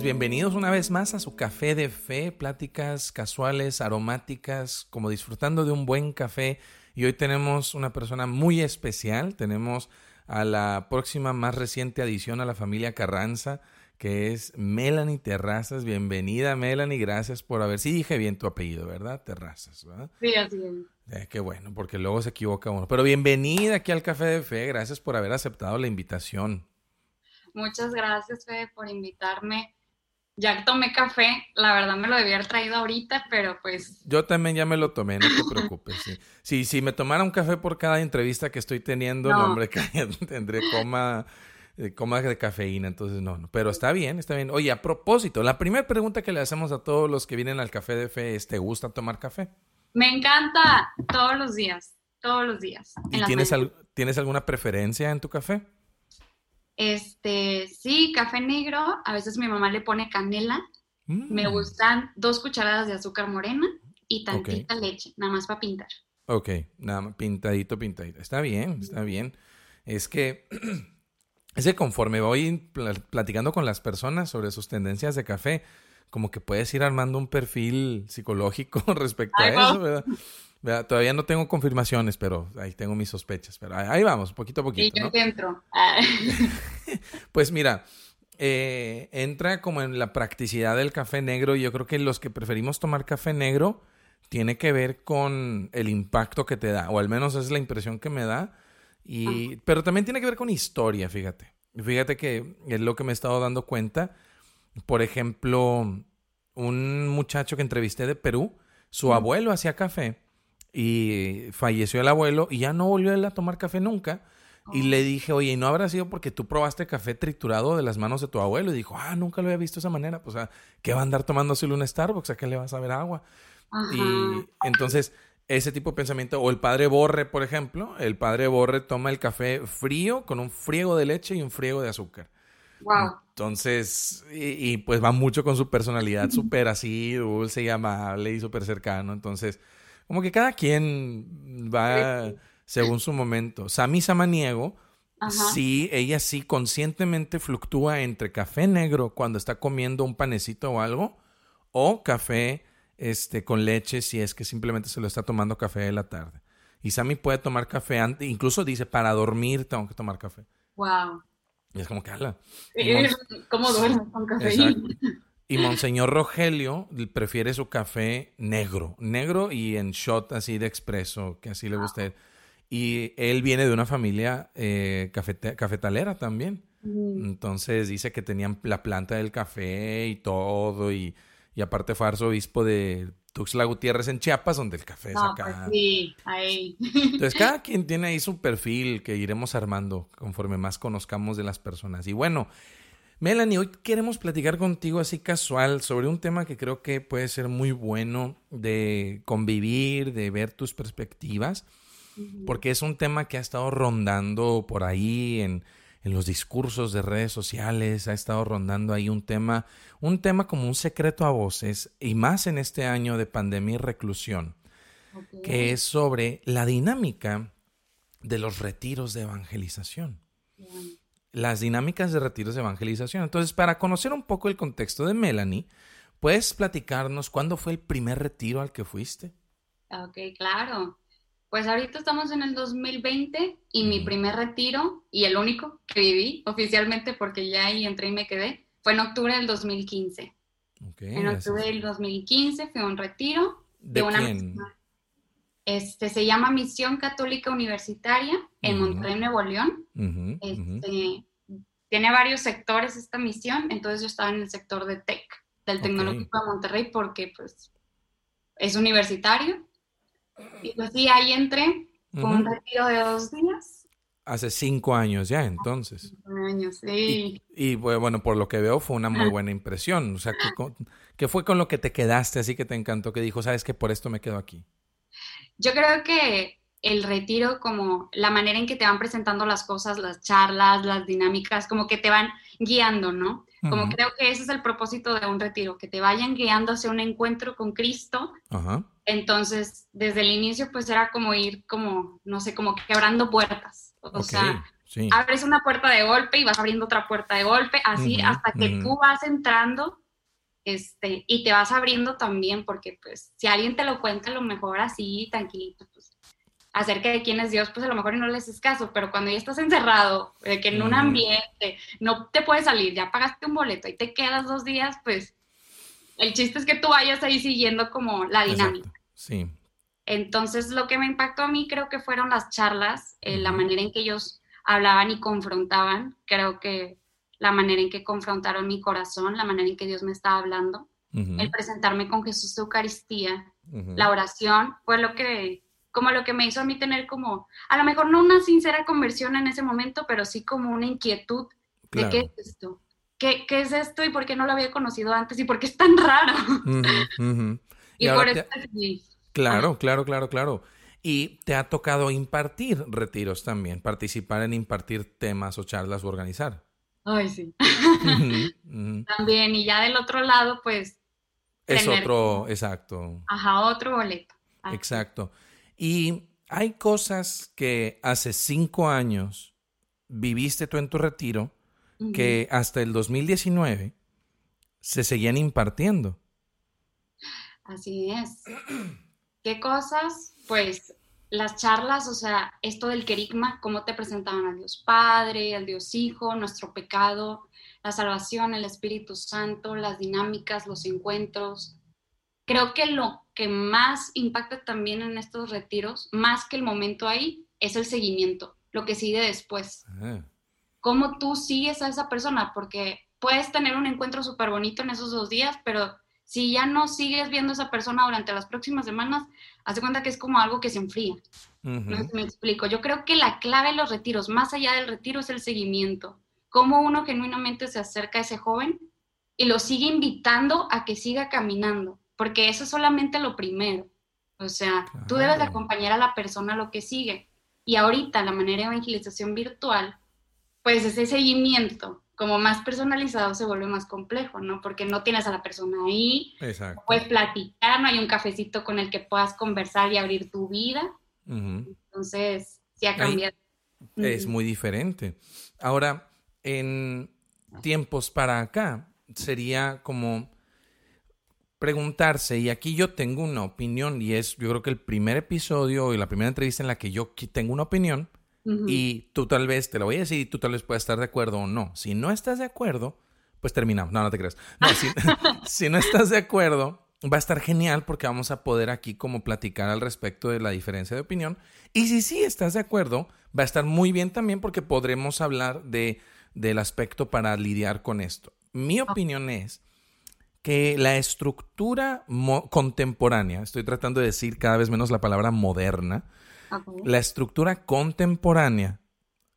Pues bienvenidos una vez más a su café de fe, pláticas casuales, aromáticas, como disfrutando de un buen café. Y hoy tenemos una persona muy especial, tenemos a la próxima más reciente adición a la familia Carranza, que es Melanie Terrazas. Bienvenida Melanie, gracias por haber... Sí dije bien tu apellido, ¿verdad? Terrazas, ¿verdad? Sí, así es. Eh, qué bueno, porque luego se equivoca uno. Pero bienvenida aquí al Café de Fe, gracias por haber aceptado la invitación. Muchas gracias, Fede, por invitarme ya tomé café, la verdad me lo debía haber traído ahorita, pero pues... Yo también ya me lo tomé, no te preocupes. Sí. Si, me tomara un café por cada entrevista que estoy teniendo, no. hombre, tendré coma, eh, coma de cafeína, entonces no, no. Pero está bien, está bien. Oye, a propósito, la primera pregunta que le hacemos a todos los que vienen al café de fe es, ¿te gusta tomar café? Me encanta, todos los días, todos los días. ¿Y tienes, tienes alguna preferencia en tu café? Este, sí, café negro, a veces mi mamá le pone canela. Me mm. gustan dos cucharadas de azúcar morena y tantita leche, nada más para pintar. Ok, nada más pintadito, pintadito. Está bien, está bien. Es que, es que conforme voy platicando con las personas sobre sus tendencias de café, como que puedes ir armando un perfil psicológico respecto a eso, ¿verdad? Todavía no tengo confirmaciones, pero ahí tengo mis sospechas. Pero ahí vamos, poquito a poquito. Y yo entro. Ah. pues mira, eh, entra como en la practicidad del café negro. Y yo creo que los que preferimos tomar café negro tiene que ver con el impacto que te da, o al menos es la impresión que me da. Y, pero también tiene que ver con historia, fíjate. Fíjate que es lo que me he estado dando cuenta. Por ejemplo, un muchacho que entrevisté de Perú, su abuelo hacía café y falleció el abuelo y ya no volvió él a tomar café nunca. Y le dije, oye, ¿y no habrá sido porque tú probaste café triturado de las manos de tu abuelo? Y dijo, ah, nunca lo había visto de esa manera. Pues, ¿qué va a andar tomándose un Starbucks? ¿A qué le vas a ver agua? Y entonces, ese tipo de pensamiento, o el padre Borre, por ejemplo, el padre Borre toma el café frío con un friego de leche y un friego de azúcar. Wow. Entonces, y, y pues va mucho con su personalidad súper así, dulce y amable y súper cercano. Entonces, como que cada quien va según su momento. Sami Samaniego, sí, ella sí conscientemente fluctúa entre café negro cuando está comiendo un panecito o algo, o café este, con leche si es que simplemente se lo está tomando café de la tarde. Y Sami puede tomar café antes, incluso dice, para dormir tengo que tomar café. Wow. Y es como que habla. ¿Cómo duermes con cafeína? Y Monseñor Rogelio prefiere su café negro, negro y en shot así de expreso, que así le gusta él. Y él viene de una familia eh, cafetalera también. Entonces dice que tenían la planta del café y todo. Y, y aparte fue arzobispo de Tuxtla Gutiérrez en Chiapas, donde el café es acá. Pues sí, ahí. Entonces cada quien tiene ahí su perfil que iremos armando conforme más conozcamos de las personas. Y bueno, Melanie, hoy queremos platicar contigo así casual sobre un tema que creo que puede ser muy bueno de convivir, de ver tus perspectivas, porque es un tema que ha estado rondando por ahí en, los discursos de redes sociales, ha estado rondando ahí un tema, un tema como un secreto a voces, y más en este año de pandemia y reclusión, que es sobre la dinámica de los retiros de evangelización las dinámicas de retiros de evangelización. Entonces, para conocer un poco el contexto de Melanie, ¿puedes platicarnos cuándo fue el primer retiro al que fuiste? Ok, claro. Pues ahorita estamos en el 2020 y mi primer retiro, y el único que viví oficialmente porque ya ahí entré y me quedé, fue en octubre del 2015. Okay, en octubre del 2015 fue un retiro de, una quién? Este, se llama Misión Católica Universitaria en Monterrey, Nuevo León. Este, tiene varios sectores esta misión, entonces yo estaba en el sector de TEC, del Tecnológico de Monterrey, porque pues es universitario. Y pues sí, ahí entré, con un retiro de dos días. Hace cinco años ya, entonces. Cinco años, sí. Y, bueno, por lo que veo fue una muy buena impresión. O sea, ¿qué, fue con lo que te quedaste así que te encantó? Que dijo, sabes que por esto me quedo aquí. Yo creo que el retiro, como la manera en que te van presentando las cosas, las charlas, las dinámicas, como que te van guiando, ¿no? Como creo que ese es el propósito de un retiro, que te vayan guiando hacia un encuentro con Cristo. Entonces, desde el inicio, pues era como ir como, no sé, como quebrando puertas. O sea, abres una puerta de golpe y vas abriendo otra puerta de golpe, así hasta que tú vas entrando este, y te vas abriendo también, porque pues si alguien te lo cuenta, a lo mejor así, tranquilito, pues acerca de quién es Dios, pues a lo mejor no le haces caso, pero cuando ya estás encerrado, de que en un ambiente no te puedes salir, ya pagaste un boleto y te quedas dos días, pues el chiste es que tú vayas ahí siguiendo como la dinámica. Sí. Entonces, lo que me impactó a mí creo que fueron las charlas, eh, la manera en que ellos hablaban y confrontaban. Creo que la manera en que confrontaron mi corazón, la manera en que Dios me estaba hablando, el presentarme con Jesús de Eucaristía, la oración, fue lo que, como lo que me hizo a mí tener como, a lo mejor no una sincera conversión en ese momento, pero sí como una inquietud de qué es esto. ¿Qué, ¿Qué, es esto y por qué no lo había conocido antes y por qué es tan raro? y, por eso Claro, claro, claro, claro. Y te ha tocado impartir retiros también, participar en impartir temas o charlas o organizar. Ay, sí. También, y ya del otro lado, pues... Es otro, exacto. Ajá, otro boleto. Exacto. Y hay cosas que hace cinco años viviste tú en tu retiro que hasta el 2019 se seguían impartiendo. Así es. ¿Qué cosas? Pues las charlas, o sea, esto del querigma, cómo te presentaban al Dios Padre, al Dios Hijo, nuestro pecado, la salvación, el Espíritu Santo, las dinámicas, los encuentros. Creo que lo que más impacta también en estos retiros, más que el momento ahí, es el seguimiento, lo que sigue después. Cómo tú sigues a esa persona, porque puedes tener un encuentro súper bonito en esos dos días, pero si ya no sigues viendo a esa persona durante las próximas semanas, hace cuenta que es como algo que se enfría. No sé si me explico. Yo creo que la clave de los retiros, más allá del retiro, es el seguimiento. Cómo uno genuinamente se acerca a ese joven y lo sigue invitando a que siga caminando, porque eso es solamente lo primero. O sea, tú debes de acompañar a la persona a lo que sigue. Y ahorita la manera de evangelización virtual, pues ese seguimiento como más personalizado se vuelve más complejo, ¿no? Porque no tienes a la persona ahí, Exacto. puedes platicar, no hay un cafecito con el que puedas conversar y abrir tu vida. Entonces, sí ha cambiado. es muy diferente. Ahora, en tiempos para acá, sería como preguntarse, y aquí yo tengo una opinión, y es, yo creo que el primer episodio y la primera entrevista en la que yo tengo una opinión, y tú tal vez, te lo voy a decir, y tú tal vez puedas estar de acuerdo o no. Si no estás de acuerdo, pues terminamos. No, no te creas. No, si, no estás de acuerdo, va a estar genial porque vamos a poder aquí como platicar al respecto de la diferencia de opinión. Y si sí estás de acuerdo, va a estar muy bien también porque podremos hablar de, del aspecto para lidiar con esto. Mi opinión es que la estructura contemporánea, estoy tratando de decir cada vez menos la palabra moderna, la estructura contemporánea,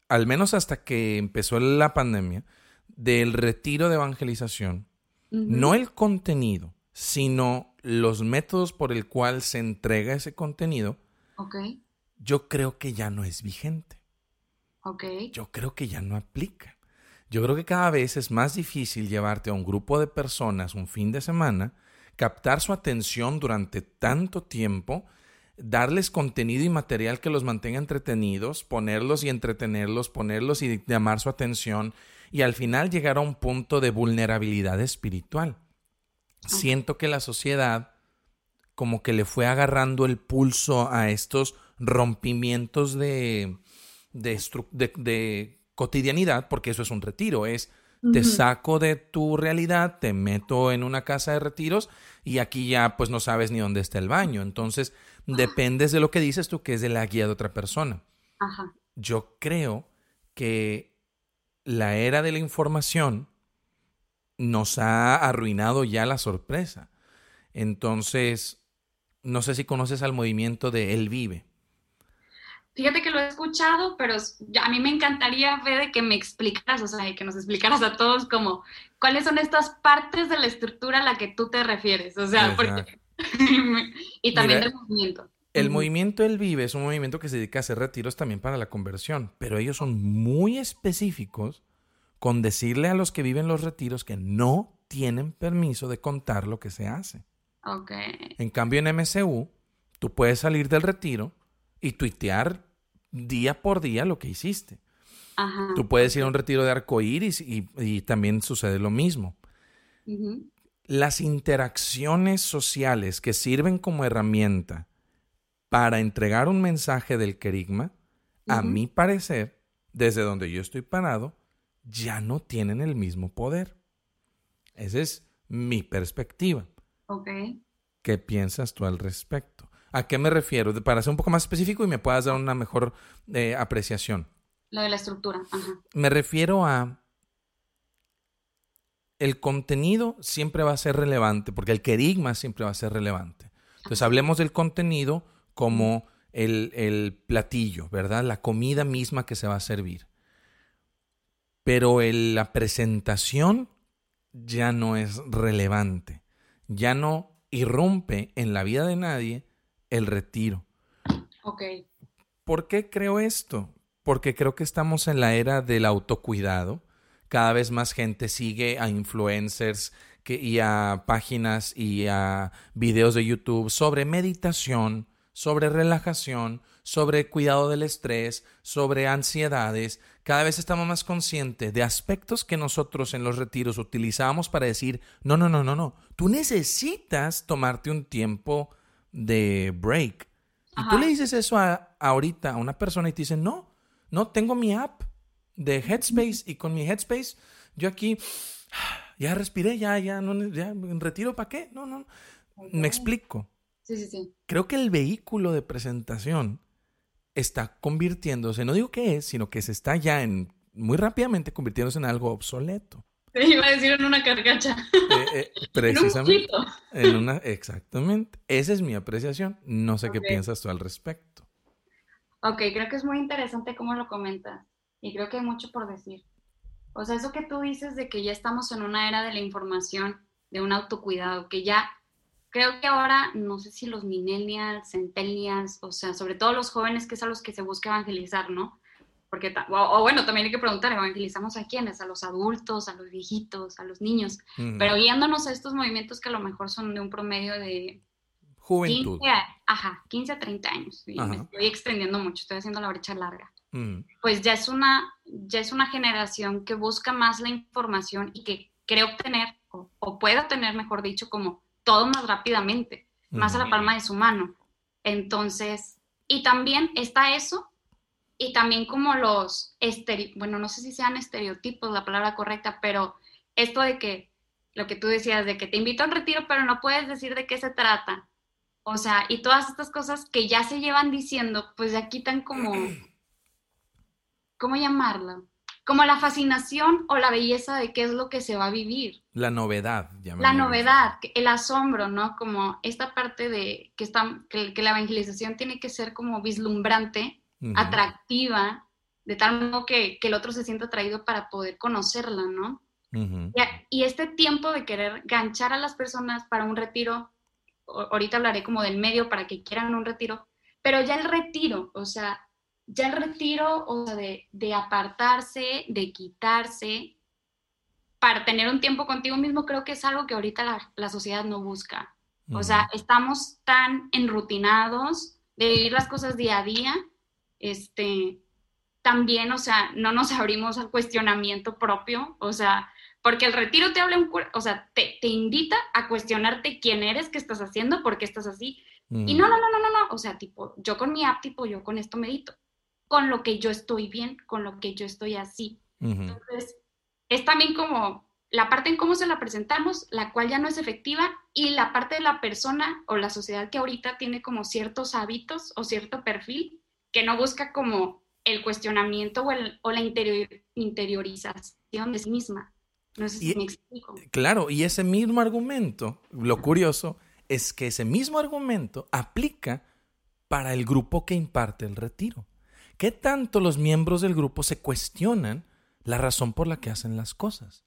al menos hasta que empezó la pandemia, del retiro de evangelización, no el contenido, sino los métodos por el cual se entrega ese contenido, yo creo que ya no es vigente. Yo creo que ya no aplica. Yo creo que cada vez es más difícil llevarte a un grupo de personas un fin de semana, captar su atención durante tanto tiempo darles contenido y material que los mantenga entretenidos, ponerlos y entretenerlos, ponerlos y llamar su atención y al final llegar a un punto de vulnerabilidad espiritual. Siento que la sociedad como que le fue agarrando el pulso a estos rompimientos de, de, cotidianidad, porque eso es un retiro, es te saco de tu realidad, te meto en una casa de retiros y aquí ya pues no sabes ni dónde está el baño. Entonces dependes de lo que dices tú, que es de la guía de otra persona. Yo creo que la era de la información nos ha arruinado ya la sorpresa. Entonces, no sé si conoces al movimiento de Él Vive. Fíjate que lo he escuchado, pero a mí me encantaría, Fede, que me explicaras, o sea, que nos explicaras a todos como cuáles son estas partes de la estructura a la que tú te refieres. O sea, porque y también del movimiento. El movimiento El Vive es un movimiento que se dedica a hacer retiros también para la conversión, pero ellos son muy específicos con decirle a los que viven los retiros que no tienen permiso de contar lo que se hace. Okay. En cambio, en MCU, tú puedes salir del retiro y tuitear día por día lo que hiciste. Tú puedes ir a un retiro de arcoíris y, y también sucede lo mismo. Las interacciones sociales que sirven como herramienta para entregar un mensaje del querigma, a mi parecer, desde donde yo estoy parado, ya no tienen el mismo poder. Esa es mi perspectiva. Ok. ¿Qué piensas tú al respecto? ¿A qué me refiero? Para ser un poco más específico y me puedas dar una mejor eh, apreciación. Lo de la estructura. Me refiero a el contenido siempre va a ser relevante, porque el querigma siempre va a ser relevante. Entonces hablemos del contenido como el, el, platillo, ¿verdad? La comida misma que se va a servir. Pero el, la presentación ya no es relevante, ya no irrumpe en la vida de nadie el retiro. Ok. ¿Por qué creo esto? Porque creo que estamos en la era del autocuidado. Cada vez más gente sigue a influencers que, y a páginas y a videos de YouTube sobre meditación, sobre relajación, sobre cuidado del estrés, sobre ansiedades. Cada vez estamos más conscientes de aspectos que nosotros en los retiros utilizamos para decir, no, no, no, no, no, tú necesitas tomarte un tiempo de break. Y tú le dices eso a, ahorita a una persona y te dicen, no, no, tengo mi app de Headspace y con mi Headspace yo aquí ya respiré, ya, ya, no, ya, en retiro para qué? No, no, me explico. Sí, sí, sí. Creo que el vehículo de presentación está convirtiéndose, no digo que es, sino que se está ya en, muy rápidamente convirtiéndose en algo obsoleto. Te iba a decir en una cargacha. Eh, eh, precisamente. en, una, exactamente. Esa es mi apreciación. No sé qué piensas tú al respecto. Ok, creo que es muy interesante cómo lo comentas. Y creo que hay mucho por decir. O sea, eso que tú dices de que ya estamos en una era de la información, de un autocuidado, que ya creo que ahora, no sé si los millennials, centennials, o sea, sobre todo los jóvenes, que es a los que se busca evangelizar, ¿no? Porque, o, bueno, también hay que preguntar, ¿evangelizamos a quiénes? A los adultos, a los viejitos, a los niños, pero guiándonos a estos movimientos que a lo mejor son de un promedio de... Juventud. 15 a, ajá, 15 a 30 años. Y me estoy extendiendo mucho, estoy haciendo la brecha larga. Pues ya es, una, ya es una generación que busca más la información y que cree obtener, o, o puede obtener, mejor dicho, como todo más rápidamente, más a la palma de su mano. Entonces, y también está eso, y también como los, bueno, no sé si sean estereotipos la palabra correcta, pero esto de que, lo que tú decías, de que te invito a un retiro, pero no puedes decir de qué se trata. O sea, y todas estas cosas que ya se llevan diciendo, pues ya quitan como, ¿cómo llamarlo? como la fascinación o la belleza de qué es lo que se va a vivir. La novedad. La novedad, el asombro, ¿no? Como esta parte de que, está, que, la evangelización tiene que ser como vislumbrante, atractiva, de tal modo que, el otro se sienta atraído para poder conocerla, ¿no? y, este tiempo de querer ganchar a las personas para un retiro, ahorita hablaré como del medio para que quieran un retiro, pero ya el retiro, o sea, ya el retiro, o sea, de, apartarse, de quitarse, para tener un tiempo contigo mismo, creo que es algo que ahorita la, sociedad no busca. O sea, estamos tan enrutinados de vivir las cosas día a día, este, también, o sea, no nos abrimos al cuestionamiento propio, o sea, porque el retiro te habla, un, o sea, te, te, invita a cuestionarte quién eres, qué estás haciendo, por qué estás así. Y no, no, no, no, no, no, o sea, tipo, yo con mi app, tipo, yo con esto medito con lo que yo estoy bien, con lo que yo estoy así. Entonces, es también como la parte en cómo se la presentamos, la cual ya no es efectiva, y la parte de la persona o la sociedad que ahorita tiene como ciertos hábitos o cierto perfil que no busca como el cuestionamiento o, el, o la interiorización de sí misma. No sé si me explico. Claro, y ese mismo argumento, lo curioso es que ese mismo argumento aplica para el grupo que imparte el retiro. ¿Qué tanto los miembros del grupo se cuestionan la razón por la que hacen las cosas?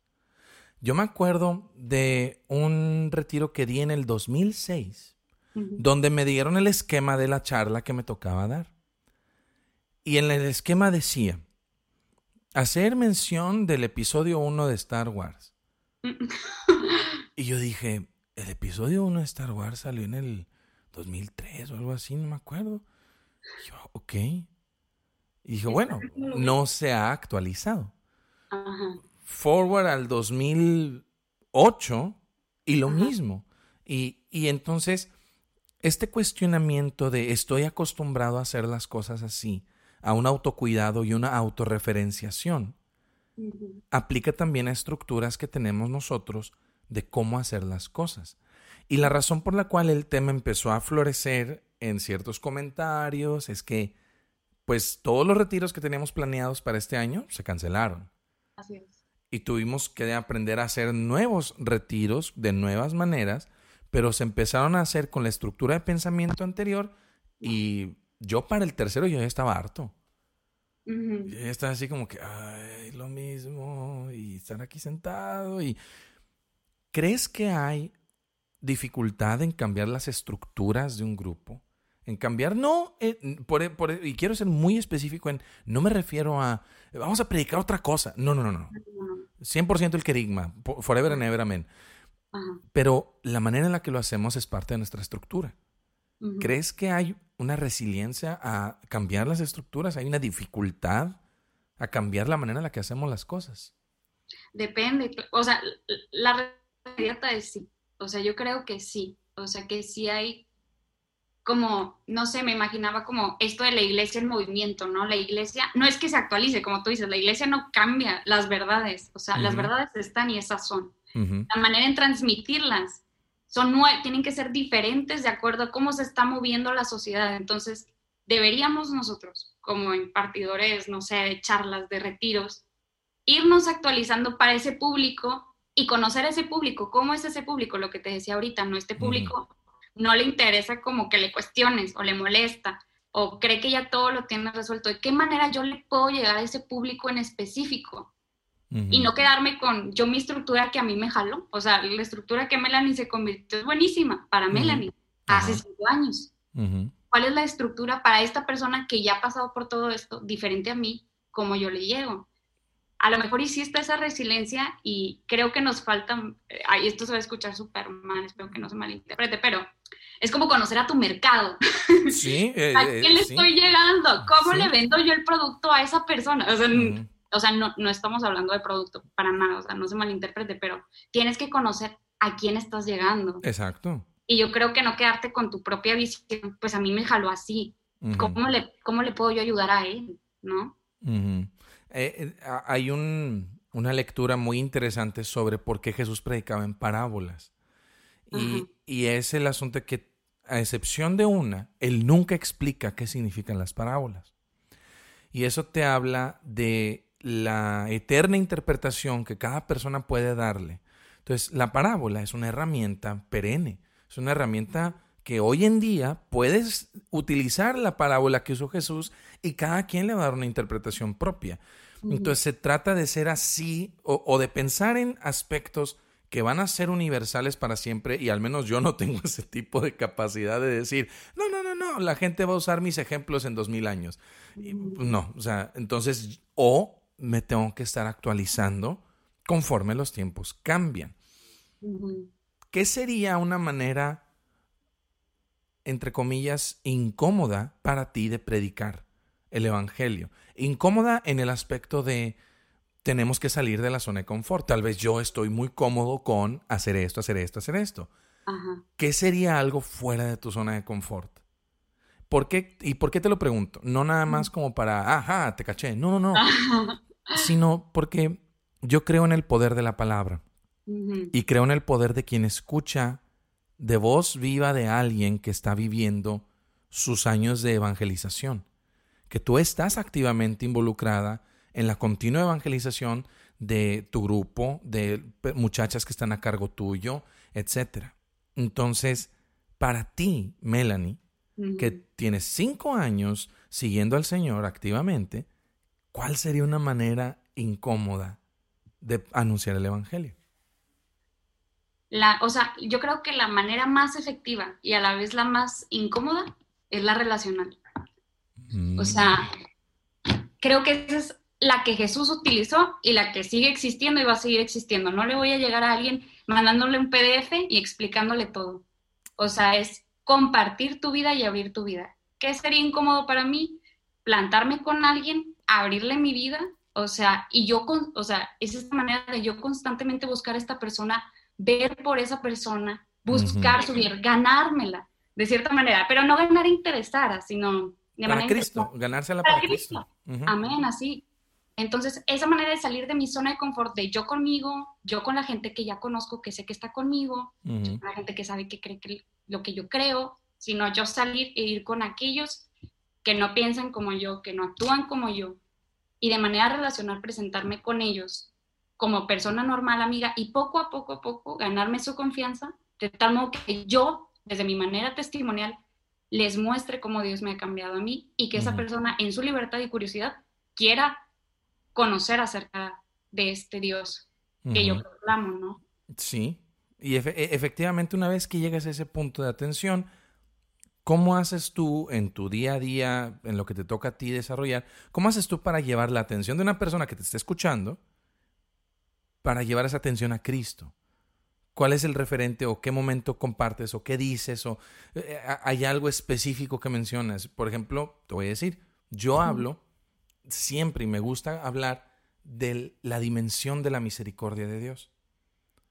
Yo me acuerdo de un retiro que di en el 2006, donde me dieron el esquema de la charla que me tocaba dar. Y en el esquema decía, hacer mención del episodio 1 de Star Wars. y yo dije, el episodio 1 de Star Wars salió en el 2003 o algo así, no me acuerdo. yo, ok. Y dije, bueno, no se ha actualizado. Forward al 2008 y lo mismo. Y, y entonces, este cuestionamiento de estoy acostumbrado a hacer las cosas así, a un autocuidado y una autorreferenciación, aplica también a estructuras que tenemos nosotros de cómo hacer las cosas. Y la razón por la cual el tema empezó a florecer en ciertos comentarios es que, pues, todos los retiros que teníamos planeados para este año se cancelaron. Así es. Y tuvimos que aprender a hacer nuevos retiros de nuevas maneras, pero se empezaron a hacer con la estructura de pensamiento anterior y yo para el tercero yo ya estaba harto. Ya estaba así como que, ay, lo mismo, y estar aquí sentado. y ¿Crees que hay dificultad en cambiar las estructuras de un grupo? En cambiar, no, eh, y quiero ser muy específico en, no me refiero a, vamos a predicar otra cosa. No, no, no, no. 100% el querigma, forever and ever, amén. Pero la manera en la que lo hacemos es parte de nuestra estructura. ¿Crees que hay una resiliencia a cambiar las estructuras? ¿Hay una dificultad a cambiar la manera en la que hacemos las cosas? Depende. O sea, la respuesta es sí. O sea, yo creo que sí. O sea, que sí hay como, no sé, me imaginaba como esto de la iglesia en movimiento, ¿no? La iglesia, no es que se actualice, como tú dices, la iglesia no cambia las verdades. O sea, las verdades están y esas son. La manera en transmitirlas son tienen que ser diferentes de acuerdo a cómo se está moviendo la sociedad. Entonces, deberíamos nosotros, como impartidores, no sé, de charlas, de retiros, irnos actualizando para ese público y conocer a ese público. ¿Cómo es ese público? Lo que te decía ahorita, ¿no? Este público no le interesa como que le cuestiones o le molesta o cree que ya todo lo tiene resuelto. ¿De qué manera yo le puedo llegar a ese público en específico? y no quedarme con yo mi estructura que a mí me jaló. O sea, la estructura que Melanie se convirtió es buenísima para Melanie hace cinco años. ¿Cuál es la estructura para esta persona que ya ha pasado por todo esto, diferente a mí, como yo le llego? A lo mejor hiciste esa resiliencia y creo que nos falta, eh, ay, esto se va a escuchar súper mal, espero que no se malinterprete, pero es como conocer a tu mercado. Sí. Eh, ¿A quién le estoy llegando? ¿Cómo le vendo yo el producto a esa persona? O sea, o sea, no, no estamos hablando de producto para nada, o sea, no se malinterprete, pero tienes que conocer a quién estás llegando. Exacto. Y yo creo que no quedarte con tu propia visión, pues a mí me jaló así. ¿Cómo, le, ¿Cómo le puedo yo ayudar a él? ¿No? Eh, eh, hay un, una lectura muy interesante sobre por qué Jesús predicaba en parábolas. Y, y, es el asunto que, a excepción de una, él nunca explica qué significan las parábolas. Y eso te habla de la eterna interpretación que cada persona puede darle. Entonces, la parábola es una herramienta perenne, es una herramienta que hoy en día puedes utilizar la parábola que usó Jesús y cada quien le va a dar una interpretación propia. Entonces, se trata de ser así o, de pensar en aspectos que van a ser universales para siempre y al menos yo no tengo ese tipo de capacidad de decir, no, no, no, no, la gente va a usar mis ejemplos en dos mil años. no, o sea, entonces, o me tengo que estar actualizando conforme los tiempos cambian. ¿Qué sería una manera, entre comillas, incómoda para ti de predicar el Evangelio? Incómoda en el aspecto de tenemos que salir de la zona de confort. Tal vez yo estoy muy cómodo con hacer esto, hacer esto, hacer esto. ¿Qué sería algo fuera de tu zona de confort? ¿Por qué? ¿Y por qué te lo pregunto? No nada más como para, ajá, te caché. No, no, no. sino porque yo creo en el poder de la palabra y creo en el poder de quien escucha de voz viva de alguien que está viviendo sus años de evangelización, que tú estás activamente involucrada en la continua evangelización de tu grupo, de muchachas que están a cargo tuyo, etc. Entonces, para ti, Melanie, que tienes cinco años siguiendo al Señor activamente, ¿cuál sería una manera incómoda de anunciar el Evangelio? La, o sea, yo creo que la manera más efectiva y a la vez la más incómoda es la relacional. O sea, creo que esa es la que Jesús utilizó y la que sigue existiendo y va a seguir existiendo. No le voy a llegar a alguien mandándole un PDF y explicándole todo. O sea, es compartir tu vida y abrir tu vida. ¿Qué sería incómodo para mí? plantarme con alguien, abrirle mi vida, o sea, y yo, con, o sea, es esta manera de yo constantemente buscar a esta persona, ver por esa persona, buscar subir, ganármela, de cierta manera, pero no ganar interesada, sino de para Cristo, ganársela para, para Cristo. Amén, así. Entonces, esa manera de salir de mi zona de confort, de yo conmigo, yo con la gente que ya conozco, que sé que está conmigo, la gente que sabe que cree que lo que yo creo, sino yo salir e ir con aquellos que no piensan como yo, que no actúan como yo, y de manera relacional presentarme con ellos como persona normal, amiga, y poco a poco a poco ganarme su confianza, de tal modo que yo, desde mi manera testimonial, les muestre cómo Dios me ha cambiado a mí y que esa persona en su libertad y curiosidad quiera conocer acerca de este Dios que yo proclamo, ¿no? Sí, y e, efectivamente una vez que llegas a ese punto de atención, ¿cómo haces tú en tu día a día, en lo que te toca a ti desarrollar, cómo haces tú para llevar la atención de una persona que te está escuchando, para llevar esa atención a Cristo? ¿Cuál es el referente o qué momento compartes o qué dices o eh, hay algo específico que mencionas? Por ejemplo, te voy a decir, yo hablo siempre y me gusta hablar de la dimensión de la misericordia de Dios.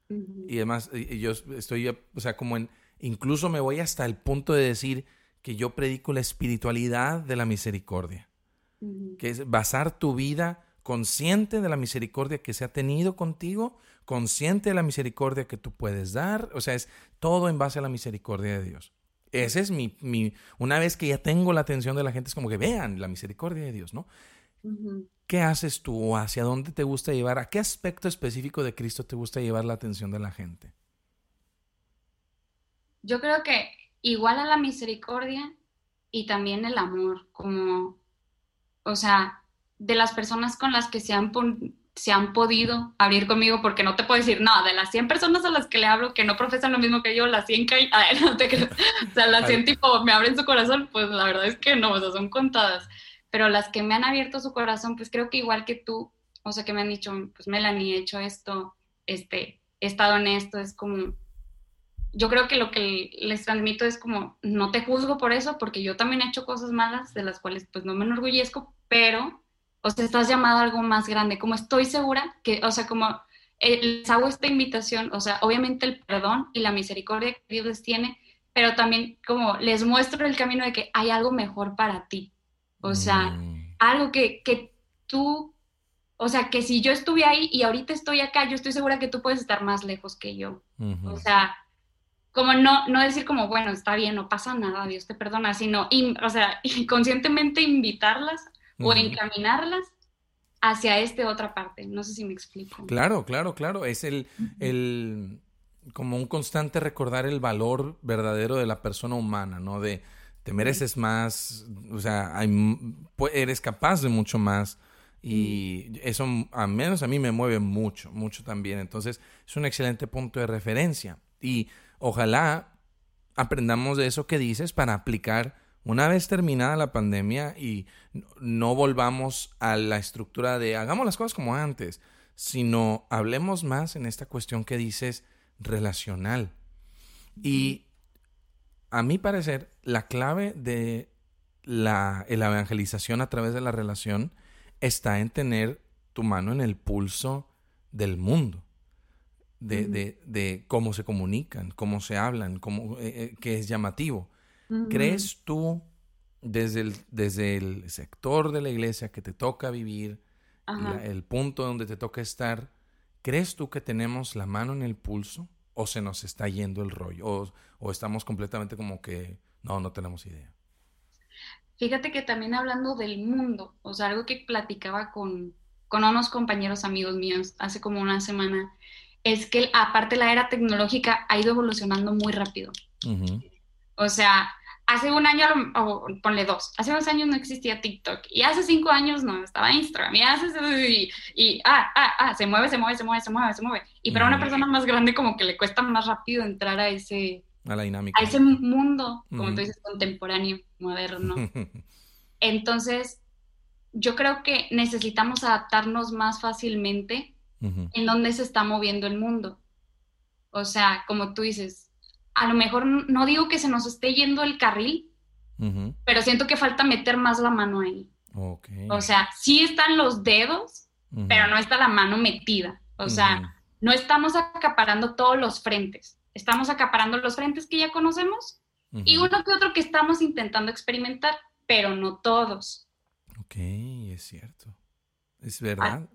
Y además, yo estoy, o sea, como en, incluso me voy hasta el punto de decir que yo predico la espiritualidad de la misericordia, que es basar tu vida consciente de la misericordia que se ha tenido contigo, consciente de la misericordia que tú puedes dar, o sea, es todo en base a la misericordia de Dios. Ese es mi, mi, una vez que ya tengo la atención de la gente, es como que vean la misericordia de Dios, ¿no? ¿Qué haces tú o hacia dónde te gusta llevar? ¿A qué aspecto específico de Cristo te gusta llevar la atención de la gente? Yo creo que igual a la misericordia y también el amor, como, o sea, de las personas con las que se han, se han podido abrir conmigo, porque no te puedo decir, no, de las 100 personas a las que le hablo que no profesan lo mismo que yo, las 100 que no te o sea, las 100 tipo me abren su corazón, pues la verdad es que no, o sea, son contadas. Pero las que me han abierto su corazón, pues creo que igual que tú, o sea, que me han dicho, pues Melanie, he hecho esto, este, he estado en esto, es como, yo creo que lo que les transmito es como, no te juzgo por eso, porque yo también he hecho cosas malas de las cuales pues no me enorgullezco, pero, o sea, estás llamado a algo más grande, como estoy segura que, o sea, como eh, les hago esta invitación, o sea, obviamente el perdón y la misericordia que Dios les tiene, pero también como les muestro el camino de que hay algo mejor para ti, o sea, mm. algo que, que tú, o sea, que si yo estuve ahí y ahorita estoy acá, yo estoy segura que tú puedes estar más lejos que yo. O sea, como no, no decir como, bueno, está bien, no pasa nada, Dios te perdona, sino, o sea, conscientemente invitarlas o encaminarlas hacia esta otra parte. No sé si me explico. Claro, claro, claro. Es el, el, como un constante recordar el valor verdadero de la persona humana, ¿no? De, te mereces más, o sea, eres capaz de mucho más y eso al menos a mí me mueve mucho, mucho también. Entonces es un excelente punto de referencia y ojalá aprendamos de eso que dices para aplicar una vez terminada la pandemia y no volvamos a la estructura de hagamos las cosas como antes, sino hablemos más en esta cuestión que dices relacional. Y a mi parecer, la clave de la, evangelización a través de la relación está en tener tu mano en el pulso del mundo, de, cómo se comunican, cómo se hablan, cómo, eh, eh, qué es llamativo. ¿Crees tú, desde el, desde el sector de la iglesia que te toca vivir, el punto donde te toca estar, ¿crees tú que tenemos la mano en el pulso? o se nos está yendo el rollo, o, estamos completamente como que no, no tenemos idea. Fíjate que también hablando del mundo, o sea, algo que platicaba con, con unos compañeros amigos míos hace como una semana, es que aparte la era tecnológica ha ido evolucionando muy rápido. O sea, hace un año, o ponle dos, hace dos años no existía TikTok y hace cinco años no estaba Instagram y hace, y, y ah, ah, ah, se mueve, se mueve, se mueve, se mueve, se mueve. Y para una persona más grande como que le cuesta más rápido entrar a ese... A la dinámica. A ese mundo, como tú dices, contemporáneo, moderno. Entonces, yo creo que necesitamos adaptarnos más fácilmente en donde se está moviendo el mundo. O sea, como tú dices, a lo mejor no digo que se nos esté yendo el carril, pero siento que falta meter más la mano ahí. O sea, sí están los dedos, pero no está la mano metida. O sea, no estamos acaparando todos los frentes. Estamos acaparando los frentes que ya conocemos y uno que otro que estamos intentando experimentar, pero no todos. Ok, es cierto. Es verdad.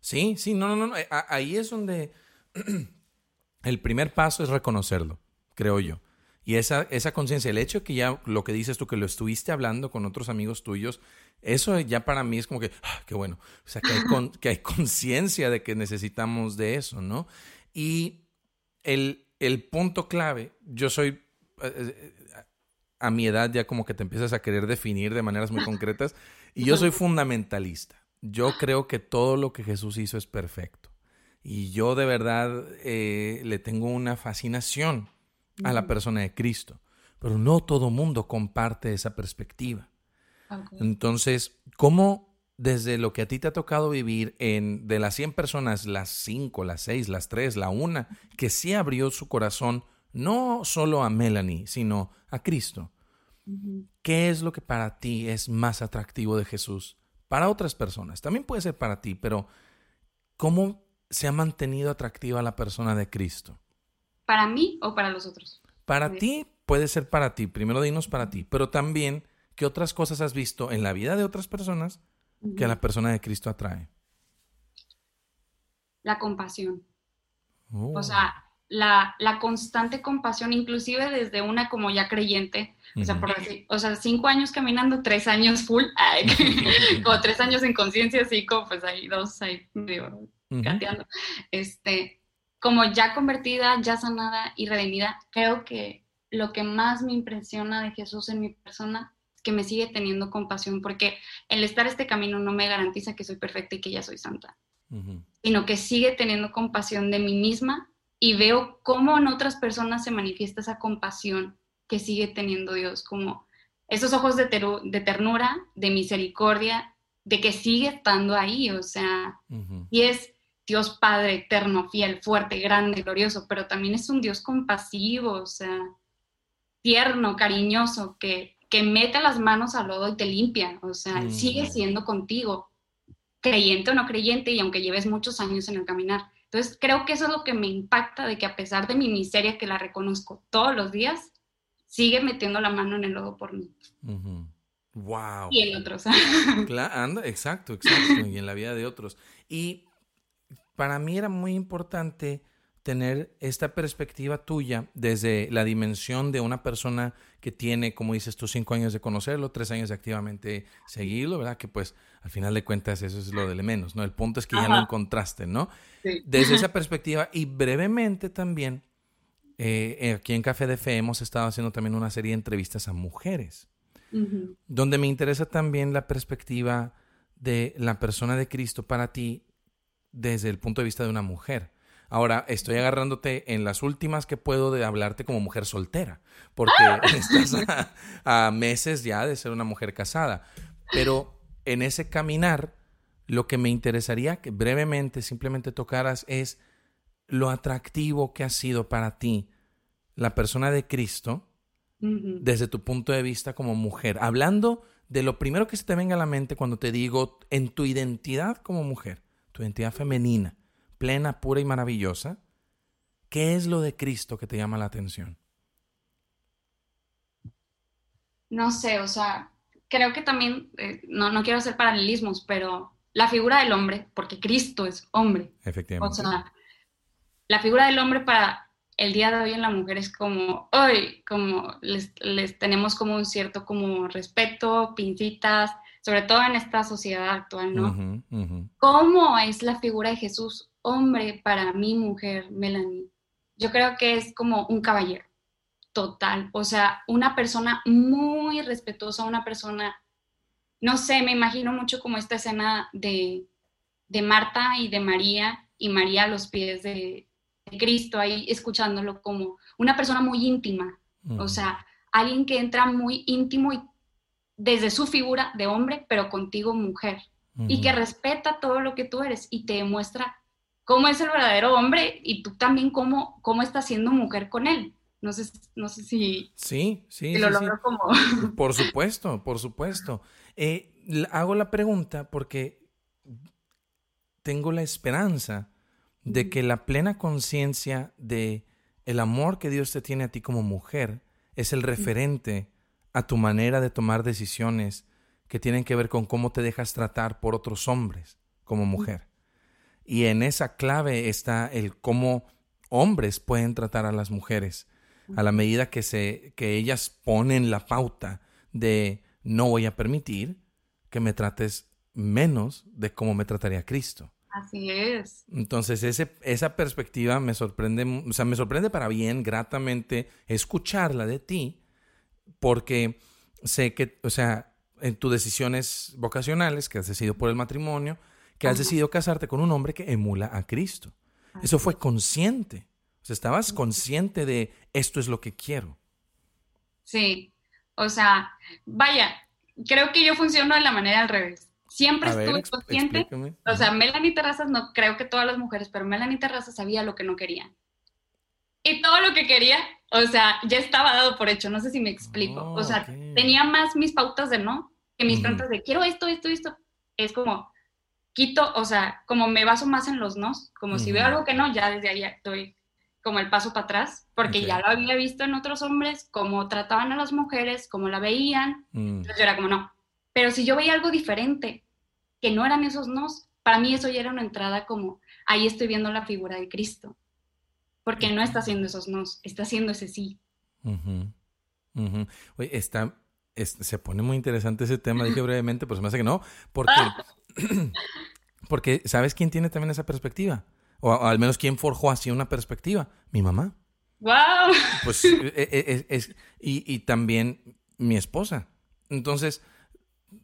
Sí, sí, no, no, no. Eh, ahí es donde el primer paso es reconocerlo, creo yo. Y esa, esa conciencia, el hecho que ya lo que dices tú, que lo estuviste hablando con otros amigos tuyos, eso ya para mí es como que, ah, qué bueno. O sea, que hay, que hay conciencia de que necesitamos de eso, ¿no? Y el, el punto clave, yo soy, eh, eh, a mi edad ya como que te empiezas a querer definir de maneras muy concretas, y yo soy fundamentalista. Yo creo que todo lo que Jesús hizo es perfecto. Y yo de verdad eh, le tengo una fascinación a la persona de Cristo. Pero no todo mundo comparte esa perspectiva. Entonces, ¿cómo desde lo que a ti te ha tocado vivir en de las 100 personas, las 5, las 6, las 3, la 1, que sí abrió su corazón no solo a Melanie, sino a Cristo? ¿Qué es lo que para ti es más atractivo de Jesús? Para otras personas, también puede ser para ti, pero ¿cómo se ha mantenido atractiva la persona de Cristo? ¿Para mí o para los otros? Para ti puede ser para ti, primero dinos para ti, pero también qué otras cosas has visto en la vida de otras personas que a la persona de Cristo atrae. La compasión. O oh. sea, la, constante compasión, inclusive desde una como ya creyente, o, sea, por decir, o sea, cinco años caminando, tres años full, o tres años en conciencia, cinco, pues hay dos ahí, digo, Este, como ya convertida, ya sanada y redimida, creo que lo que más me impresiona de Jesús en mi persona es que me sigue teniendo compasión, porque el estar este camino no me garantiza que soy perfecta y que ya soy santa, sino que sigue teniendo compasión de mí misma y veo cómo en otras personas se manifiesta esa compasión que sigue teniendo Dios, como esos ojos de, de ternura, de misericordia, de que sigue estando ahí, o sea, y es Dios Padre eterno, fiel, fuerte, grande, glorioso, pero también es un Dios compasivo, o sea, tierno, cariñoso, que, que mete las manos al lodo y te limpia, o sea, mm. sigue siendo contigo, creyente o no creyente, y aunque lleves muchos años en el caminar. Entonces, creo que eso es lo que me impacta, de que a pesar de mi miseria, que la reconozco todos los días, sigue metiendo la mano en el lodo por mí. Wow. Y en otros. claro, anda, exacto, exacto, y en la vida de otros. Y para mí era muy importante tener esta perspectiva tuya desde la dimensión de una persona que tiene, como dices tú, cinco años de conocerlo, tres años de activamente seguirlo, ¿verdad? Que pues al final de cuentas eso es lo de menos, ¿no? El punto es que ya lo encontraste, ¿no? Desde esa perspectiva y brevemente también, eh, aquí en Café de Fe hemos estado haciendo también una serie de entrevistas a mujeres, donde me interesa también la perspectiva de la persona de Cristo para ti desde el punto de vista de una mujer. Ahora, estoy agarrándote en las últimas que puedo de hablarte como mujer soltera, porque estás a, meses ya de ser una mujer casada. Pero en ese caminar, lo que me interesaría que brevemente simplemente tocaras es lo atractivo que ha sido para ti la persona de Cristo desde tu punto de vista como mujer. Hablando de lo primero que se te venga a la mente cuando te digo en tu identidad como mujer tu identidad femenina, plena, pura y maravillosa, ¿qué es lo de Cristo que te llama la atención? No sé, o sea, creo que también, eh, no, no quiero hacer paralelismos, pero la figura del hombre, porque Cristo es hombre. Efectivamente. O sea, la figura del hombre para el día de hoy en la mujer es como, hoy, como les, les, tenemos como un cierto como respeto, pincitas, sobre todo en esta sociedad actual, ¿no? ¿Cómo es la figura de Jesús hombre para mi mujer, Melanie? Yo creo que es como un caballero, total, o sea, una persona muy respetuosa, una persona, no sé, me imagino mucho como esta escena de, de Marta y de María, y María a los pies de, Cristo, ahí escuchándolo como una persona muy íntima, o sea, alguien que entra muy íntimo y desde su figura de hombre, pero contigo mujer, y que respeta todo lo que tú eres y te demuestra cómo es el verdadero hombre y tú también cómo, cómo estás siendo mujer con él. No sé, no sé si, sí, sí, lo logro como... Por supuesto, por supuesto. Eh, hago la pregunta porque tengo la esperanza de que la plena conciencia de el amor que Dios te tiene a ti como mujer es el referente a tu manera de tomar decisiones que tienen que ver con cómo te dejas tratar por otros hombres como mujer. Y en esa clave está el cómo hombres pueden tratar a las mujeres a la medida que se que ellas ponen la pauta de no voy a permitir que me trates menos de cómo me trataría Cristo. Así es. Entonces, ese, esa perspectiva me sorprende, o sea, me sorprende para bien, gratamente, escucharla de ti, porque sé que, o sea, en tus decisiones vocacionales, que has decidido por el matrimonio, que has decidido casarte con un hombre que emula a Cristo. Eso fue consciente. O sea, estabas consciente de esto es lo que quiero. Sí, o sea, vaya, creo que yo funciono de la manera al revés. Siempre estuve consciente. O sea, Melanie Terrazas, no creo que todas las mujeres, pero Melanie Terrazas sabía lo que no quería. Y todo lo que quería, o sea, ya estaba dado por hecho, no sé si me explico. o sea, tenía más mis pautas de no que mis pautas de quiero esto, esto, esto. Es como, quito, o sea, como me baso más en los nos, como si veo algo que no, ya desde ahí estoy como el paso para atrás, porque ya lo había visto en otros hombres, cómo trataban a las mujeres, cómo la veían. Mm. Entonces yo era como, no. Pero si yo veía algo diferente, que no eran esos nos, para mí eso ya era una entrada como, ahí estoy viendo la figura de Cristo. Porque no está haciendo esos nos, está haciendo ese sí. Oye, está, se pone muy interesante ese tema, dije brevemente, pero se me hace que no, porque, porque ¿sabes quién tiene también esa perspectiva? O, al menos quién forjó así una perspectiva. Mi mamá. ¡Wow! Pues e, e, es, y, también mi esposa. Entonces,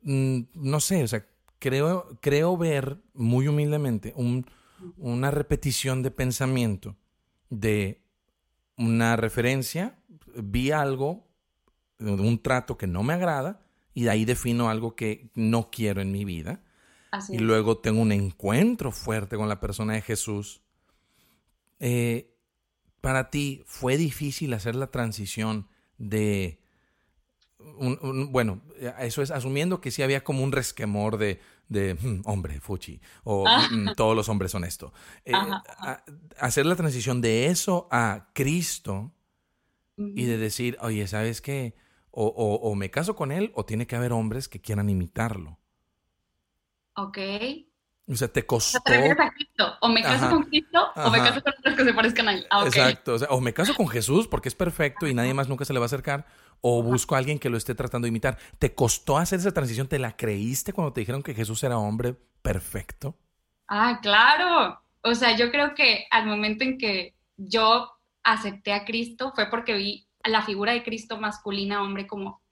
mm, no sé, o sea, creo, creo ver muy humildemente una repetición de pensamiento de una referencia, vi algo, un trato que no me agrada, y de ahí defino algo que no quiero en mi vida y luego tengo un encuentro fuerte con la persona de Jesús. Eh, para ti, ¿fue difícil hacer la transición de... bueno, eso es asumiendo que sí había como un resquemor de, de hmm, hombre, fuchi, o ah. mm, todos los hombres son esto. Eh, hacer la transición de eso a Cristo y de decir, oye, ¿sabes qué? o, me caso con él o tiene que haber hombres que quieran imitarlo. Ok. O sea, te costó. O, sea, te a Cristo. o me caso con Cristo o me caso con otros que se parezcan a él. Ah, Exacto. O, sea, o me caso con Jesús porque es perfecto y nadie más nunca se le va a acercar. O busco a alguien que lo esté tratando de imitar. ¿Te costó hacer esa transición? ¿Te la creíste cuando te dijeron que Jesús era hombre perfecto? Ah, claro. O sea, yo creo que al momento en que yo acepté a Cristo fue porque vi la figura de Cristo masculina, hombre, como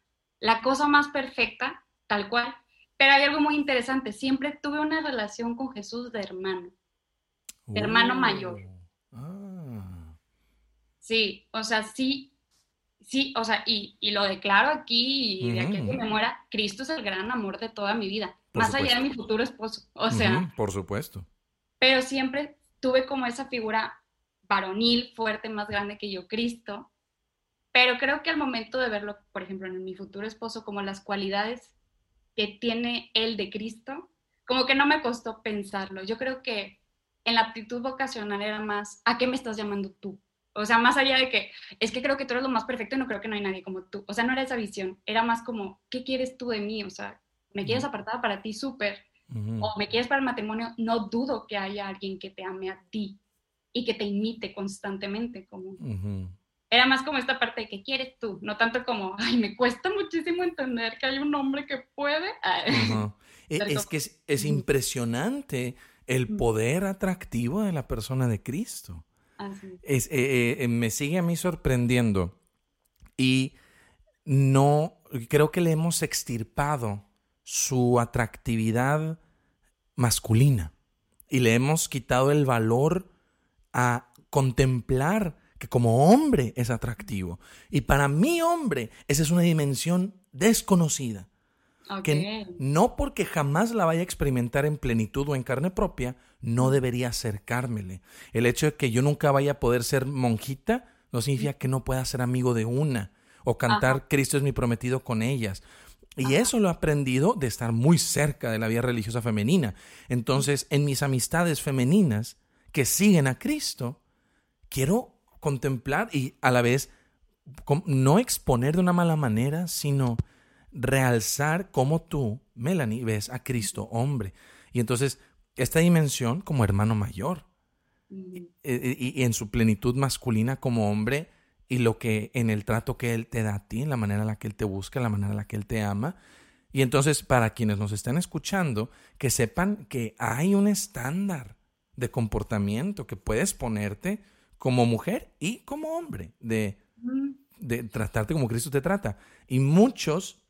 la cosa más perfecta, tal cual. Pero hay algo muy interesante, siempre tuve una relación con Jesús de hermano, de hermano oh, mayor. Ah. Sí, o sea, sí, sí, o sea, y, lo declaro aquí y de aquí que me muera, Cristo es el gran amor de toda mi vida, más allá de mi futuro esposo, o sea. por supuesto. Pero siempre tuve como esa figura varonil, fuerte, más grande que yo, Cristo. Pero creo que al momento de verlo, por ejemplo, en mi futuro esposo, como las cualidades que tiene él de Cristo, como que no me costó pensarlo. Yo creo que en la actitud vocacional era más, ¿a qué me estás llamando tú? O sea, más allá de que, es que creo que tú eres lo más perfecto y no creo que no hay nadie como tú. O sea, no era esa visión, era más como, ¿qué quieres tú de mí? O sea, ¿me quieres apartada para ti? Súper. O me quieres para el matrimonio, no dudo que haya alguien que te ame a ti y que te imite constantemente. Como, era más como esta parte de que quieres tú, no tanto como, ay, me cuesta muchísimo entender que hay un hombre que puede. E, es que es, impresionante el poder atractivo de la persona de Cristo. Es, eh, eh, eh, me sigue a mí sorprendiendo. Y no, creo que le hemos extirpado su atractividad masculina. Y le hemos quitado el valor a contemplar que como hombre es atractivo. Y para mi hombre, esa es una dimensión desconocida. Que no porque jamás la vaya a experimentar en plenitud o en carne propia, no debería acercármele. El hecho de que yo nunca vaya a poder ser monjita no significa que no pueda ser amigo de una o cantar Cristo es mi prometido con ellas. Y eso lo he aprendido de estar muy cerca de la vida religiosa femenina. Entonces, en mis amistades femeninas que siguen a Cristo, quiero contemplar y a la vez no exponer de una mala manera, sino realzar cómo tú, Melanie, ves a Cristo hombre. Y entonces, esta dimensión como hermano mayor y, y, en su plenitud masculina como hombre y lo que en el trato que Él te da a ti, en la manera en la que Él te busca, en la manera en la que Él te ama. Y entonces, para quienes nos están escuchando, que sepan que hay un estándar de comportamiento que puedes ponerte como mujer y como hombre, de, de tratarte como Cristo te trata. Y muchos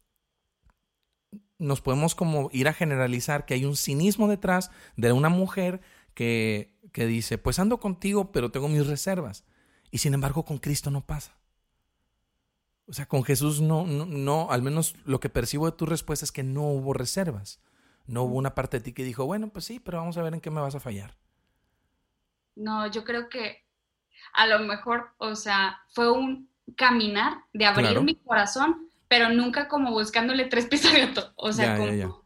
nos podemos como ir a generalizar que hay un cinismo detrás de una mujer que, que dice, pues ando contigo, pero tengo mis reservas. Y sin embargo con Cristo no pasa. O sea, con Jesús no, no, no, al menos lo que percibo de tu respuesta es que no hubo reservas. No hubo una parte de ti que dijo, bueno, pues sí, pero vamos a ver en qué me vas a fallar. No, yo creo que a lo mejor, o sea, fue un caminar de abrir mi corazón, pero nunca como buscándole tres pisos O sea, como,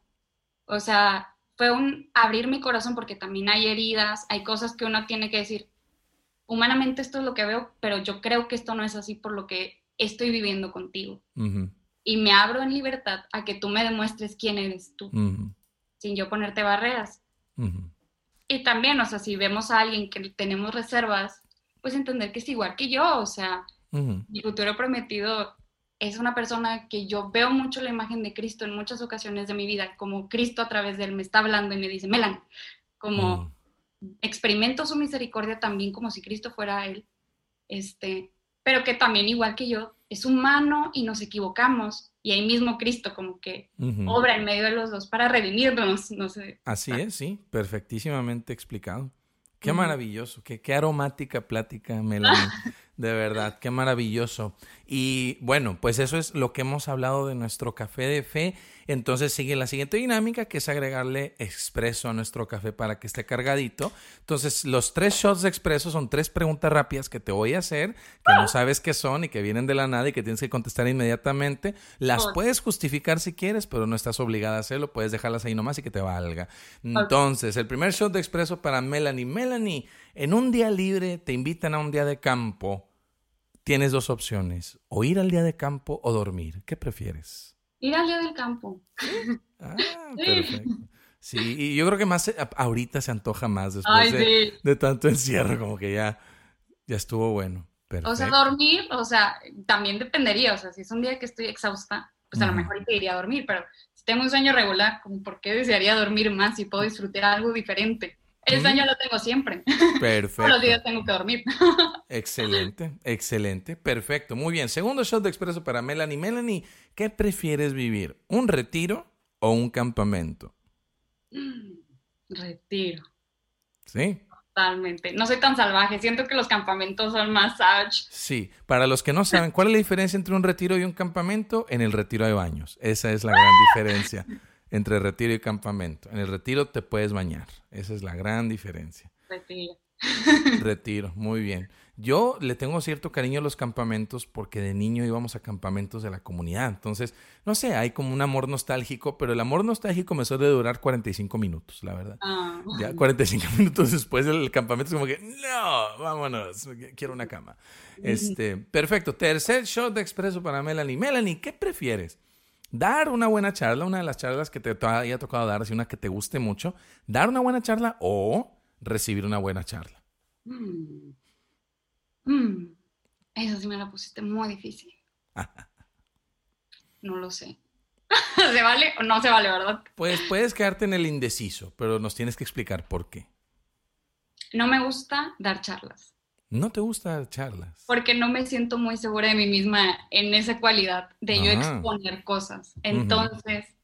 o sea, fue un abrir mi corazón porque también hay heridas, hay cosas que uno tiene que decir, humanamente esto es lo que veo, pero yo creo que esto no es así por lo que estoy viviendo contigo. Y me abro en libertad a que tú me demuestres quién eres tú, sin yo ponerte barreras. Y también, o sea, si vemos a alguien que tenemos reservas, pues entender que es igual que yo, o sea, mi futuro prometido es una persona que yo veo mucho la imagen de Cristo en muchas ocasiones de mi vida, como Cristo a través de él me está hablando y me dice, Melan, como experimento su misericordia también como si Cristo fuera Él, este, pero que también igual que yo es humano y nos equivocamos y ahí mismo Cristo como que obra en medio de los dos para redimirnos, no sé. Así es, sí, perfectísimamente explicado. Qué maravilloso, qué, qué aromática plática, Melanie. De verdad, qué maravilloso. Y bueno, pues eso es lo que hemos hablado de nuestro café de fe. Entonces sigue la siguiente dinámica, que es agregarle expreso a nuestro café para que esté cargadito. Entonces, los tres shots de expreso son tres preguntas rápidas que te voy a hacer, que no sabes qué son y que vienen de la nada y que tienes que contestar inmediatamente. Las puedes justificar si quieres, pero no estás obligada a hacerlo. Puedes dejarlas ahí nomás y que te valga. Entonces, el primer shot de expreso para Melanie. Melanie, en un día libre te invitan a un día de campo. Tienes dos opciones, o ir al día de campo o dormir. ¿Qué prefieres? Ir al día del campo. Ah, perfecto. Sí, y yo creo que más ahorita se antoja más después de, tanto encierro, como que ya, ya estuvo bueno. O sea, dormir, o sea, también dependería, o sea, si es un día que estoy exhausta, pues a lo mejor iría a dormir, pero si tengo un sueño regular, ¿por qué desearía dormir más si puedo disfrutar algo diferente? El sueño lo tengo siempre. Perfecto. Todos los días tengo que dormir. excelente, excelente. Perfecto. Muy bien. Segundo shot de expreso para Melanie. Melanie, ¿qué prefieres vivir? ¿Un retiro o un campamento? Mm, retiro. ¿Sí? Totalmente. No soy tan salvaje. Siento que los campamentos son más savage. Sí. Para los que no saben, ¿cuál es la diferencia entre un retiro y un campamento? En el retiro hay baños. Esa es la gran diferencia entre retiro y campamento. En el retiro te puedes bañar. Esa es la gran diferencia. Retiro. Retiro, muy bien. Yo le tengo cierto cariño a los campamentos porque de niño íbamos a campamentos de la comunidad. Entonces, no sé, hay como un amor nostálgico, pero el amor nostálgico me suele durar 45 minutos, la verdad. Ah. Ya 45 minutos después del campamento es como que, no, vámonos, quiero una cama. Este, perfecto. Tercer shot de expreso para Melanie. Melanie, ¿qué prefieres? Dar una buena charla, una de las charlas que te haya tocado dar, así una que te guste mucho, dar una buena charla o recibir una buena charla. Mm. Mm. Eso sí me la pusiste muy difícil. no lo sé. ¿Se vale o no se vale, verdad? Pues puedes quedarte en el indeciso, pero nos tienes que explicar por qué. No me gusta dar charlas. ¿No te gusta charlas? Porque no me siento muy segura de mí misma en esa cualidad de yo exponer cosas. Entonces,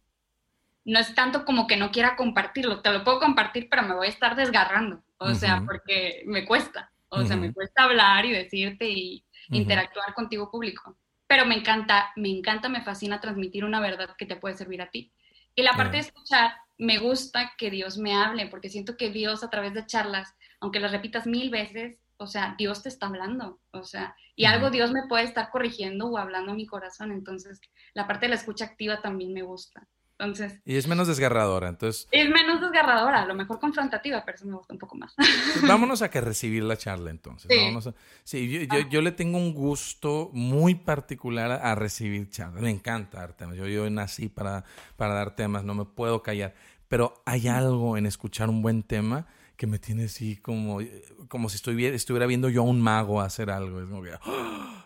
no es tanto como que no quiera compartirlo. Te lo puedo compartir, pero me voy a estar desgarrando. O sea, porque me cuesta. O sea, me cuesta hablar y decirte y interactuar contigo público. Pero me encanta, me encanta, me fascina transmitir una verdad que te puede servir a ti. Y la parte de escuchar, me gusta que Dios me hable, porque siento que Dios a través de charlas, aunque las repitas mil veces, o sea, Dios te está hablando, o sea, y algo Dios me puede estar corrigiendo o hablando a mi corazón, entonces la parte de la escucha activa también me gusta. Entonces, y es menos desgarradora, entonces. Es menos desgarradora, a lo mejor confrontativa, pero eso me gusta un poco más. Pues vámonos a que recibir la charla entonces. Sí, yo, yo, yo, le tengo un gusto muy particular a, recibir charlas. Me encanta dar temas. Yo, yo nací para, para dar temas, no me puedo callar. Pero hay algo en escuchar un buen tema que me tiene así como, como si estuviera viendo yo a un mago hacer algo. Es como que,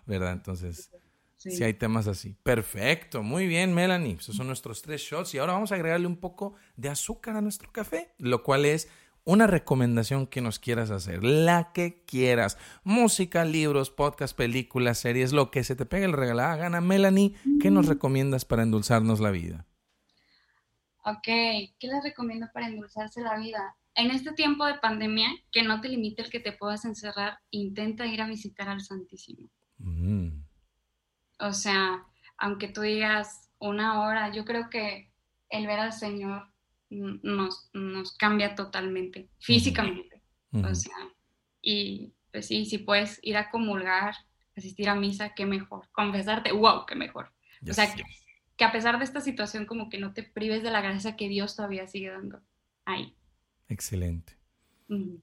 ¿verdad? Entonces, sí. hay temas así. Perfecto, muy bien, Melanie. Esos son nuestros tres shots. Y ahora vamos a agregarle un poco de azúcar a nuestro café, lo cual es una recomendación que nos quieras hacer, la que quieras. Música, libros, podcast, películas, series, lo que se te pegue el regalada gana. Melanie, ¿qué nos recomiendas para endulzarnos la vida? Ok, ¿qué les recomiendo para endulzarse la vida? En este tiempo de pandemia, que no te limite el que te puedas encerrar, intenta ir a visitar al Santísimo. Mm. O sea, aunque tú digas una hora, yo creo que el ver al Señor nos, nos cambia totalmente, físicamente. O sea, y pues sí, si puedes ir a comulgar, asistir a misa, qué mejor. Confesarte, wow, qué mejor. O sea, que, que a pesar de esta situación, como que no te prives de la gracia que Dios todavía sigue dando ahí. Excelente.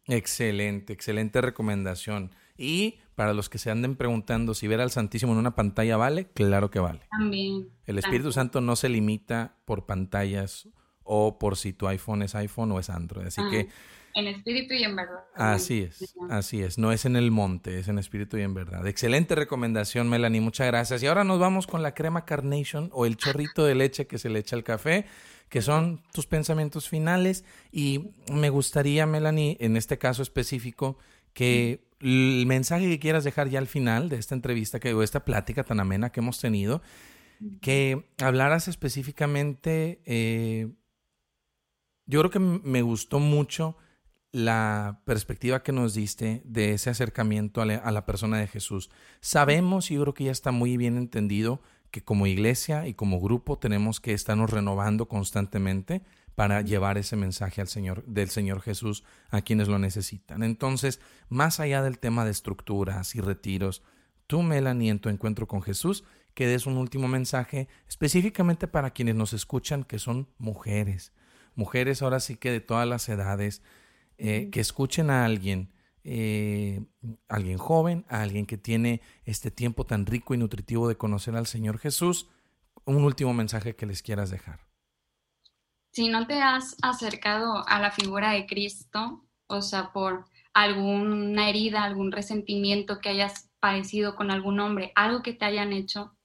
Excelente, excelente recomendación. Y para los que se anden preguntando si ver al Santísimo en una pantalla vale, claro que vale. También. El Espíritu Santo no se limita por pantallas o por si tu iPhone es iPhone o es Android. Así que... En espíritu y en verdad. Así es, así es. No es en el monte, es en espíritu y en verdad. Excelente recomendación, Melanie. Muchas gracias. Y ahora nos vamos con la crema Carnation o el chorrito de leche que se le echa al café que son tus pensamientos finales. Y me gustaría, Melanie, en este caso específico, que el mensaje que quieras dejar ya al final de esta entrevista, que, o esta plática tan amena que hemos tenido, que hablaras específicamente, eh, yo creo que me gustó mucho la perspectiva que nos diste de ese acercamiento a la, a la persona de Jesús. Sabemos, y yo creo que ya está muy bien entendido, que como iglesia y como grupo tenemos que estarnos renovando constantemente para llevar ese mensaje al Señor, del Señor Jesús a quienes lo necesitan. Entonces, más allá del tema de estructuras y retiros, tú, Melanie, en tu encuentro con Jesús, que des un último mensaje específicamente para quienes nos escuchan, que son mujeres. Mujeres ahora sí que de todas las edades, eh, que escuchen a alguien eh, alguien joven, a alguien que tiene este tiempo tan rico y nutritivo de conocer al Señor Jesús, un último mensaje que les quieras dejar. Si no te has acercado a la figura de Cristo, o sea, por alguna herida, algún resentimiento que hayas padecido con algún hombre, algo que te hayan hecho,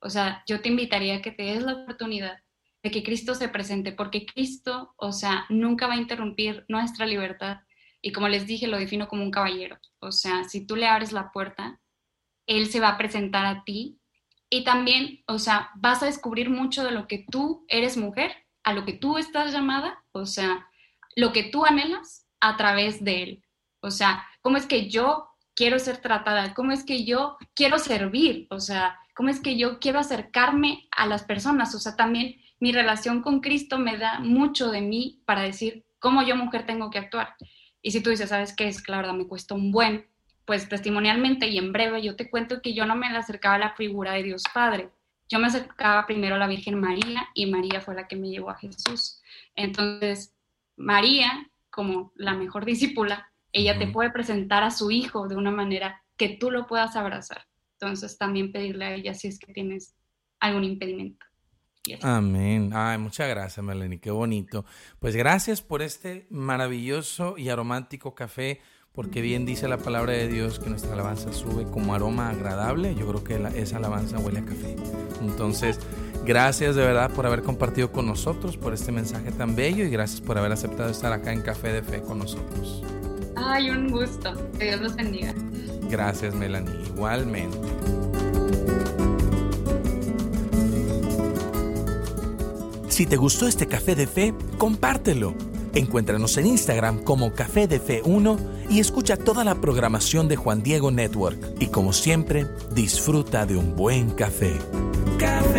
o sea, yo te invitaría a que te des la oportunidad de que Cristo se presente, porque Cristo, o sea, nunca va a interrumpir nuestra libertad y como les dije, lo defino como un caballero. O sea, si tú le abres la puerta, él se va a presentar a ti y también, o sea, vas a descubrir mucho de lo que tú eres mujer, a lo que tú estás llamada, o sea, lo que tú anhelas a través de él. O sea, cómo es que yo quiero ser tratada, cómo es que yo quiero servir, o sea, cómo es que yo quiero acercarme a las personas, o sea, también mi relación con Cristo me da mucho de mí para decir cómo yo mujer tengo que actuar. Y si tú dices, ¿sabes qué? Es que la verdad me cuesta un buen, pues testimonialmente y en breve yo te cuento que yo no me acercaba a la figura de Dios Padre. Yo me acercaba primero a la Virgen María y María fue la que me llevó a Jesús. Entonces, María, como la mejor discípula, ella te puede presentar a su hijo de una manera que tú lo puedas abrazar. Entonces, también pedirle a ella si es que tienes algún impedimento. Amén. Ay, muchas gracias, Melanie. Qué bonito. Pues gracias por este maravilloso y aromático café, porque bien dice la palabra de Dios que nuestra alabanza sube como aroma agradable. Yo creo que esa alabanza huele a café. Entonces, gracias de verdad por haber compartido con nosotros, por este mensaje tan bello y gracias por haber aceptado estar acá en Café de Fe con nosotros. Ay, un gusto. Que Dios los bendiga. Gracias, Melanie. Igualmente. Si te gustó este café de fe, compártelo. Encuéntranos en Instagram como Café de Fe 1 y escucha toda la programación de Juan Diego Network. Y como siempre, disfruta de un buen café. Café